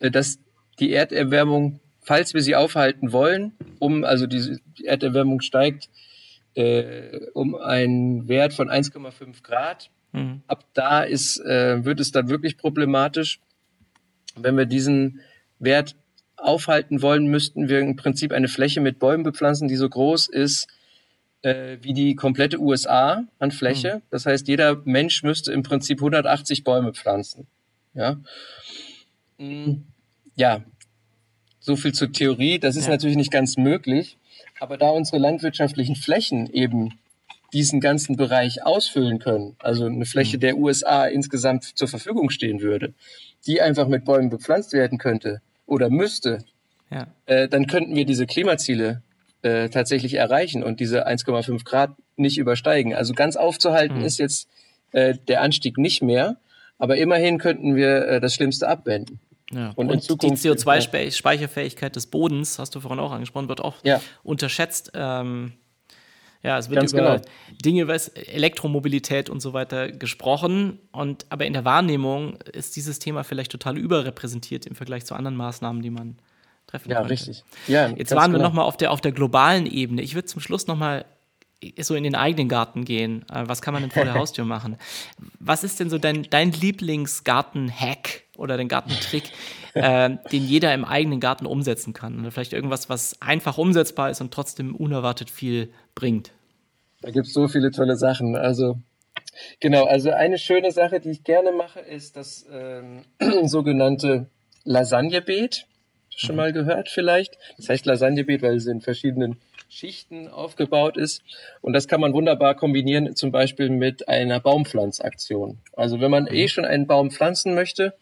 äh, dass die Erderwärmung, falls wir sie aufhalten wollen, um, also die Erderwärmung steigt äh, um einen Wert von 1,5 Grad. Mhm. Ab da ist, äh, wird es dann wirklich problematisch. Wenn wir diesen Wert aufhalten wollen, müssten wir im Prinzip eine Fläche mit Bäumen bepflanzen, die so groß ist äh, wie die komplette USA an Fläche. Mhm. Das heißt, jeder Mensch müsste im Prinzip 180 Bäume pflanzen. Ja, mhm. Ja. so viel zur Theorie. Das ist ja. natürlich nicht ganz möglich. Aber da unsere landwirtschaftlichen Flächen eben diesen ganzen Bereich ausfüllen können, also eine Fläche mhm. der USA insgesamt zur Verfügung stehen würde, die einfach mit Bäumen bepflanzt werden könnte oder müsste, ja. äh, dann könnten wir diese Klimaziele äh, tatsächlich erreichen und diese 1,5 Grad nicht übersteigen. Also ganz aufzuhalten mhm. ist jetzt äh, der Anstieg nicht mehr, aber immerhin könnten wir äh, das Schlimmste abwenden. Ja. Und, und Zukunft, die CO2-Speicherfähigkeit des Bodens, hast du vorhin auch angesprochen, wird auch ja. unterschätzt. Ähm, ja, es wird Ganz über genau. Dinge, was Elektromobilität und so weiter gesprochen. Und aber in der Wahrnehmung ist dieses Thema vielleicht total überrepräsentiert im Vergleich zu anderen Maßnahmen, die man treffen ja, könnte. Richtig. Ja, Jetzt waren wir genau. nochmal auf der, auf der globalen Ebene. Ich würde zum Schluss nochmal so in den eigenen Garten gehen. Äh, was kann man denn vor der Haustür machen? Was ist denn so dein, dein Lieblingsgarten-Hack oder den Gartentrick, äh, den jeder im eigenen Garten umsetzen kann? Oder vielleicht irgendwas, was einfach umsetzbar ist und trotzdem unerwartet viel bringt? Da gibt es so viele tolle Sachen. Also genau, also eine schöne Sache, die ich gerne mache, ist das ähm, sogenannte Lasagnebeet. Schon mhm. mal gehört vielleicht? Das heißt Lasagnebeet, weil es in verschiedenen Schichten aufgebaut ist. Und das kann man wunderbar kombinieren, zum Beispiel mit einer Baumpflanzaktion. Also wenn man mhm. eh schon einen Baum pflanzen möchte,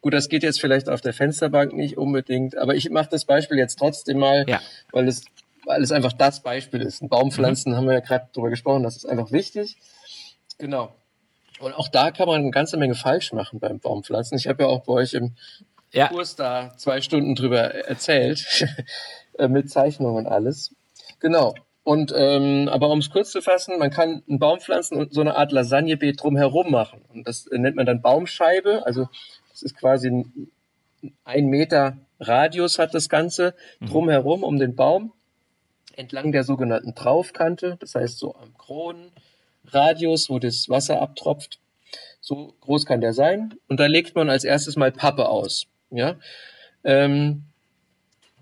gut, das geht jetzt vielleicht auf der Fensterbank nicht unbedingt, aber ich mache das Beispiel jetzt trotzdem mal, ja. weil es weil es einfach das Beispiel ist. Ein Baumpflanzen mhm. haben wir ja gerade drüber gesprochen, das ist einfach wichtig. Genau. Und auch da kann man eine ganze Menge falsch machen beim Baumpflanzen. Ich habe ja auch bei euch im ja. Kurs da zwei Stunden drüber erzählt, äh, mit Zeichnungen und alles. Genau. Und ähm, aber um es kurz zu fassen, man kann einen Baum pflanzen und so eine Art Lasagnebeet drumherum machen. Und das nennt man dann Baumscheibe. Also das ist quasi ein, ein Meter Radius hat das Ganze mhm. drumherum um den Baum entlang der sogenannten Traufkante, das heißt so am Kronenradius, wo das Wasser abtropft. So groß kann der sein. Und da legt man als erstes mal Pappe aus. Ja, ähm,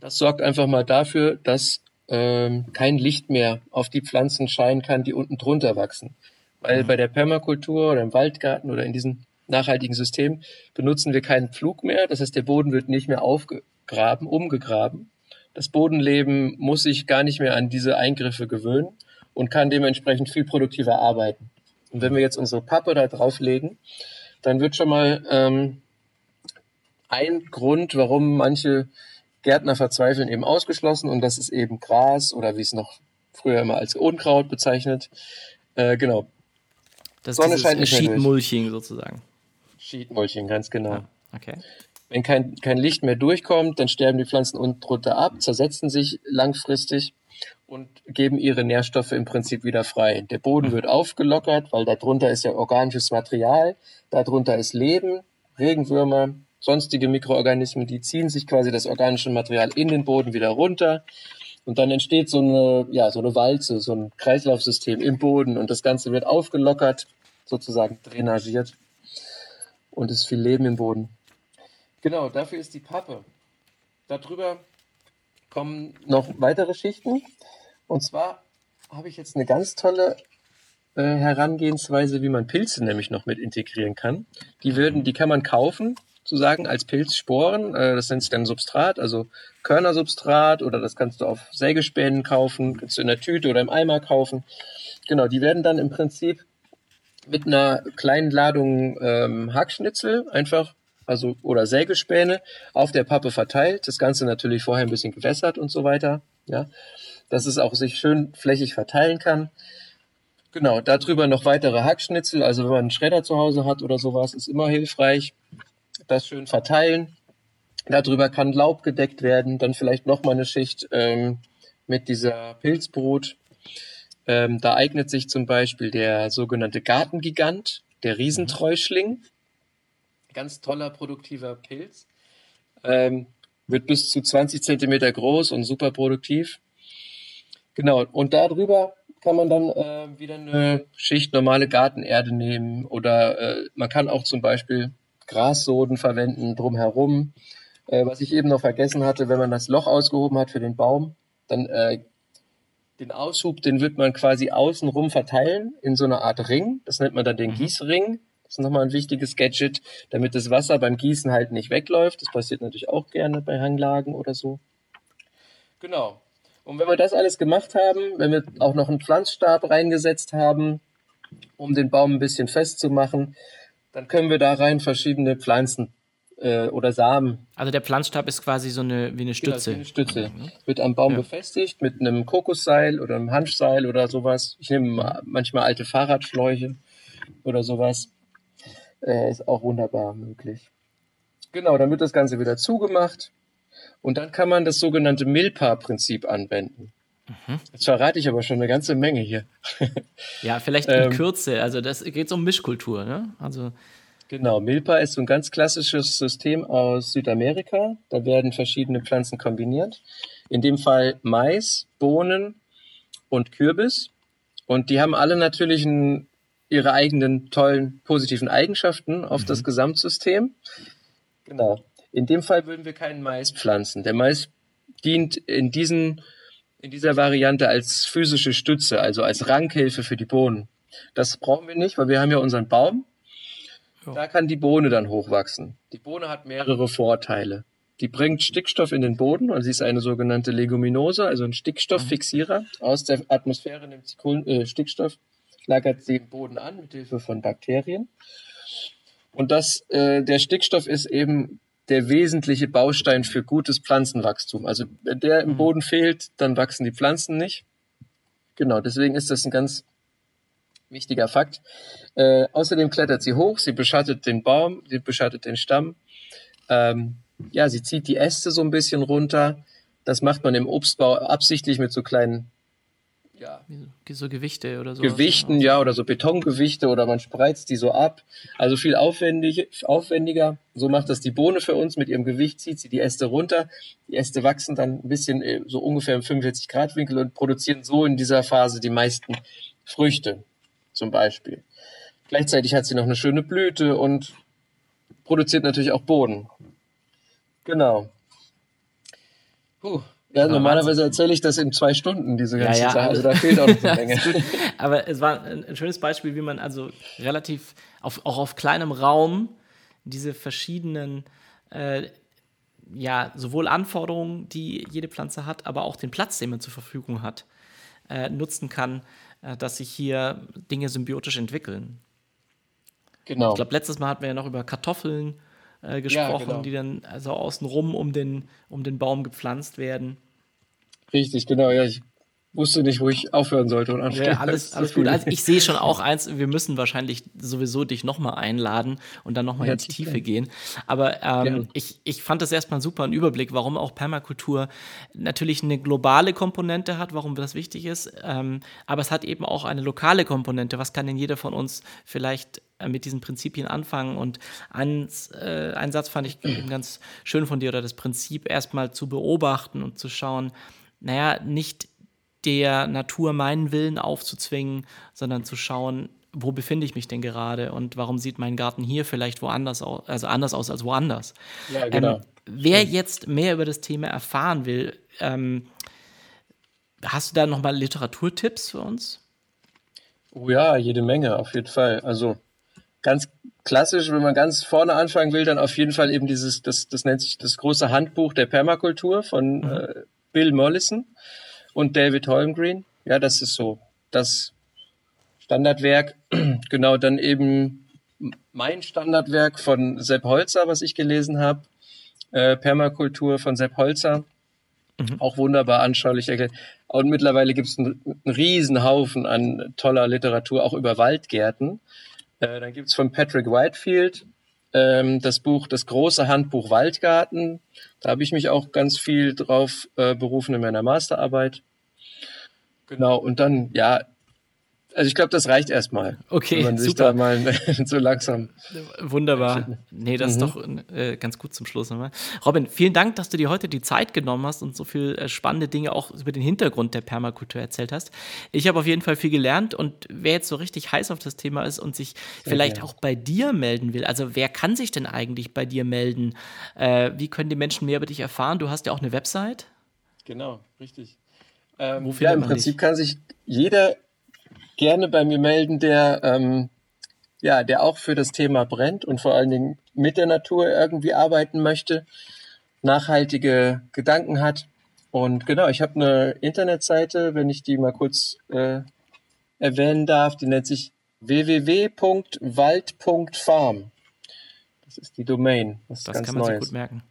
das sorgt einfach mal dafür, dass ähm, kein Licht mehr auf die Pflanzen scheinen kann, die unten drunter wachsen. Weil bei der Permakultur oder im Waldgarten oder in diesem nachhaltigen System benutzen wir keinen Pflug mehr. Das heißt, der Boden wird nicht mehr aufgegraben, umgegraben, das Bodenleben muss sich gar nicht mehr an diese Eingriffe gewöhnen und kann dementsprechend viel produktiver arbeiten. Und wenn wir jetzt unsere Pappe da drauflegen, dann wird schon mal ähm, ein Grund, warum manche Gärtner verzweifeln, eben ausgeschlossen und das ist eben Gras oder wie es noch früher immer als Unkraut bezeichnet. Äh, genau. Das Sonne ist scheint Sheet-Mulching sozusagen. Sheet-Mulching, ganz genau. Ja, okay. Wenn kein, kein Licht mehr durchkommt, dann sterben die Pflanzen unten drunter ab, zersetzen sich langfristig und geben ihre Nährstoffe im Prinzip wieder frei. Der Boden wird aufgelockert, weil darunter ist ja organisches Material, darunter ist Leben, Regenwürmer, sonstige Mikroorganismen, die ziehen sich quasi das organische Material in den Boden wieder runter. Und dann entsteht so eine, ja, so eine Walze, so ein Kreislaufsystem im Boden und das Ganze wird aufgelockert, sozusagen drainagiert. Und es ist viel Leben im Boden. Genau, dafür ist die Pappe. Darüber kommen noch weitere Schichten. Und zwar habe ich jetzt eine ganz tolle äh, Herangehensweise, wie man Pilze nämlich noch mit integrieren kann. Die würden, die kann man kaufen, sozusagen als Pilzsporen. Äh, das nennt sich dann Substrat, also Körnersubstrat oder das kannst du auf Sägespänen kaufen, kannst du in der Tüte oder im Eimer kaufen. Genau, die werden dann im Prinzip mit einer kleinen Ladung ähm, Hackschnitzel einfach also oder Sägespäne auf der Pappe verteilt. Das Ganze natürlich vorher ein bisschen gewässert und so weiter. Ja, dass es auch sich schön flächig verteilen kann. Genau, darüber noch weitere Hackschnitzel. Also wenn man einen Schredder zu Hause hat oder sowas, ist immer hilfreich. Das schön verteilen. Darüber kann Laub gedeckt werden. Dann vielleicht noch mal eine Schicht ähm, mit dieser Pilzbrut. Ähm, da eignet sich zum Beispiel der sogenannte Gartengigant, der Riesentreuschling ganz toller, produktiver Pilz. Ähm, wird bis zu 20 Zentimeter groß und super produktiv. Genau, und darüber kann man dann äh, wieder eine Schicht normale Gartenerde nehmen oder äh, man kann auch zum Beispiel Grassoden verwenden drumherum. Äh, was ich eben noch vergessen hatte, wenn man das Loch ausgehoben hat für den Baum, dann äh, den Aushub, den wird man quasi außenrum verteilen in so einer Art Ring. Das nennt man dann den mhm. Gießring. Das ist nochmal ein wichtiges Gadget, damit das Wasser beim Gießen halt nicht wegläuft. Das passiert natürlich auch gerne bei Hanglagen oder so. Genau. Und wenn wir das alles gemacht haben, wenn wir auch noch einen Pflanzstab reingesetzt haben, um den Baum ein bisschen festzumachen, dann können wir da rein verschiedene Pflanzen äh, oder Samen. Also der Pflanzstab ist quasi so eine wie eine Stütze. Genau, wie eine Stütze. Mhm. Wird am Baum ja. befestigt mit einem Kokosseil oder einem Hanfseil oder sowas. Ich nehme manchmal alte Fahrradschläuche oder sowas. Äh, ist auch wunderbar möglich. Genau, dann wird das Ganze wieder zugemacht und dann kann man das sogenannte Milpa-Prinzip anwenden. Mhm. Jetzt verrate ich aber schon eine ganze Menge hier. ja, vielleicht in ähm, Kürze. Also das geht um Mischkultur, ne? Also Genau, Milpa ist so ein ganz klassisches System aus Südamerika. Da werden verschiedene Pflanzen kombiniert. In dem Fall Mais, Bohnen und Kürbis. Und die haben alle natürlich einen, ihre eigenen tollen positiven Eigenschaften auf mhm. das Gesamtsystem. Genau. In dem Fall würden wir keinen Mais pflanzen. Der Mais dient in diesen in dieser Variante als physische Stütze, also als Rankhilfe für die Bohnen. Das brauchen wir nicht, weil wir haben ja unseren Baum da kann die Bohne dann hochwachsen. Die Bohne hat mehrere Vorteile. Die bringt Stickstoff in den Boden und sie ist eine sogenannte Leguminose, also ein Stickstofffixierer. Aus der Atmosphäre nimmt sie Kohlen, äh, Stickstoff, lagert sie im Boden an mit Hilfe von Bakterien. Und das, äh, der Stickstoff ist eben der wesentliche Baustein für gutes Pflanzenwachstum. Also wenn der im mhm. Boden fehlt, dann wachsen die Pflanzen nicht. Genau, deswegen ist das ein ganz wichtiger Fakt. Äh, außerdem klettert sie hoch, sie beschattet den Baum, sie beschattet den Stamm. Ähm, ja, sie zieht die Äste so ein bisschen runter. Das macht man im Obstbau absichtlich mit so kleinen ja, so Gewichte oder so. Gewichten, ja, oder so Betongewichte oder man spreizt die so ab. Also viel aufwendig, aufwendiger. So macht das die Bohne für uns. Mit ihrem Gewicht zieht sie die Äste runter. Die Äste wachsen dann ein bisschen äh, so ungefähr im 45 Grad Winkel und produzieren so in dieser Phase die meisten Früchte zum Beispiel. Gleichzeitig hat sie noch eine schöne Blüte und produziert natürlich auch Boden. Genau. Puh. Ja, normalerweise erzähle ich das in zwei Stunden, diese ganze ja, ja, Sache. Also da fehlt auch noch eine Menge. Aber es war ein schönes Beispiel, wie man also relativ auf, auch auf kleinem Raum diese verschiedenen äh, ja, sowohl Anforderungen, die jede Pflanze hat, aber auch den Platz, den man zur Verfügung hat, äh, nutzen kann, äh, dass sich hier Dinge symbiotisch entwickeln. Genau. Ich glaube, letztes Mal hatten wir ja noch über Kartoffeln äh, gesprochen, ja, genau. die dann also außenrum um den, um den Baum gepflanzt werden. Richtig, genau. Ja, ich wusste nicht, wo ich aufhören sollte und anfangen. Ja, alles, alles gut. Also ich sehe schon auch eins, wir müssen wahrscheinlich sowieso dich nochmal einladen und dann nochmal ja, in die Tiefe gehen. Aber ähm, ich, ich fand das erstmal super, einen Überblick, warum auch Permakultur natürlich eine globale Komponente hat, warum das wichtig ist. Ähm, aber es hat eben auch eine lokale Komponente. Was kann denn jeder von uns vielleicht mit diesen Prinzipien anfangen. Und ein, äh, ein Satz fand ich ganz schön von dir, oder das Prinzip erstmal zu beobachten und zu schauen, naja, nicht der Natur meinen Willen aufzuzwingen, sondern zu schauen, wo befinde ich mich denn gerade und warum sieht mein Garten hier vielleicht woanders aus, also anders aus als woanders. Ja, genau. Ähm, wer jetzt mehr über das Thema erfahren will, ähm, hast du da nochmal Literaturtipps für uns? Oh ja, jede Menge, auf jeden Fall. Also ganz klassisch, wenn man ganz vorne anfangen will, dann auf jeden Fall eben dieses, das, das nennt sich das große Handbuch der Permakultur von mhm. äh, Bill Mollison und David Holmgreen. Ja, das ist so das Standardwerk. genau, dann eben mein Standardwerk von Sepp Holzer, was ich gelesen habe. Äh, Permakultur von Sepp Holzer. Mhm. Auch wunderbar anschaulich erklärt. Und mittlerweile gibt es einen, einen riesen Haufen an toller Literatur, auch über Waldgärten. Äh, dann gibt es von Patrick Whitefield ähm, das Buch Das große Handbuch Waldgarten. Da habe ich mich auch ganz viel drauf äh, berufen in meiner Masterarbeit. Genau, und dann, ja, Also ich glaube, das reicht erstmal. Okay, wenn man sich super. da mal so langsam. Wunderbar. Nee, das ist doch äh, ganz gut zum Schluss nochmal. Robin, vielen Dank, dass du dir heute die Zeit genommen hast und so viel äh, spannende Dinge auch über den Hintergrund der Permakultur erzählt hast. Ich habe auf jeden Fall viel gelernt und wer jetzt so richtig heiß auf das Thema ist und sich Sehr vielleicht gerne. auch bei dir melden will, also wer kann sich denn eigentlich bei dir melden? Äh, wie können die Menschen mehr über dich erfahren? Du hast ja auch eine Website. Genau, richtig. Ähm, ja, im Prinzip dich? kann sich jeder gerne bei mir melden, der, ähm, ja, der auch für das Thema brennt und vor allen Dingen mit der Natur irgendwie arbeiten möchte, nachhaltige Gedanken hat. Und genau, ich habe eine Internetseite, wenn ich die mal kurz äh, erwähnen darf, die nennt sich www.wald.farm. Das ist die Domain. Das, das kann man Neues. sich gut merken.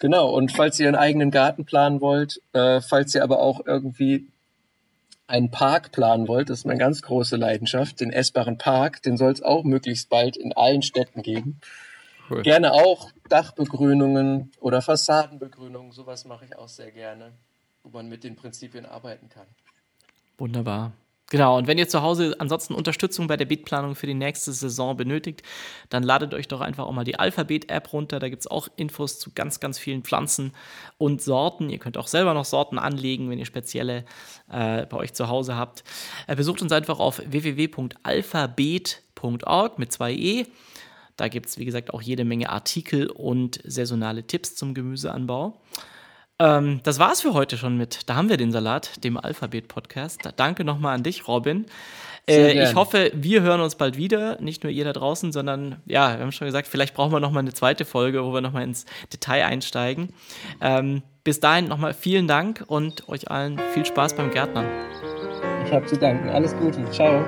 Genau, und falls ihr einen eigenen Garten planen wollt, äh, falls ihr aber auch irgendwie einen Park planen wollt, das ist meine ganz große Leidenschaft, den essbaren Park, den soll es auch möglichst bald in allen Städten geben. Cool. Gerne auch Dachbegrünungen oder Fassadenbegrünungen, sowas mache ich auch sehr gerne, wo man mit den Prinzipien arbeiten kann. Wunderbar. Genau, und wenn ihr zu Hause ansonsten Unterstützung bei der Beatplanung für die nächste Saison benötigt, dann ladet euch doch einfach auch mal die Alphabet-App runter. Da gibt es auch Infos zu ganz, ganz vielen Pflanzen und Sorten. Ihr könnt auch selber noch Sorten anlegen, wenn ihr spezielle äh, bei euch zu Hause habt. Äh, besucht uns einfach auf www.alphabet.org mit zwei E. Da gibt es, wie gesagt, auch jede Menge Artikel und saisonale Tipps zum Gemüseanbau. Ähm, das war's für heute schon mit. Da haben wir den Salat, dem Alphabet-Podcast. Danke nochmal an dich, Robin. Äh, ich hoffe, wir hören uns bald wieder. Nicht nur ihr da draußen, sondern ja, wir haben schon gesagt, vielleicht brauchen wir nochmal eine zweite Folge, wo wir nochmal ins Detail einsteigen. Ähm, bis dahin nochmal vielen Dank und euch allen viel Spaß beim Gärtnern. Ich habe zu danken. Alles Gute. Ciao.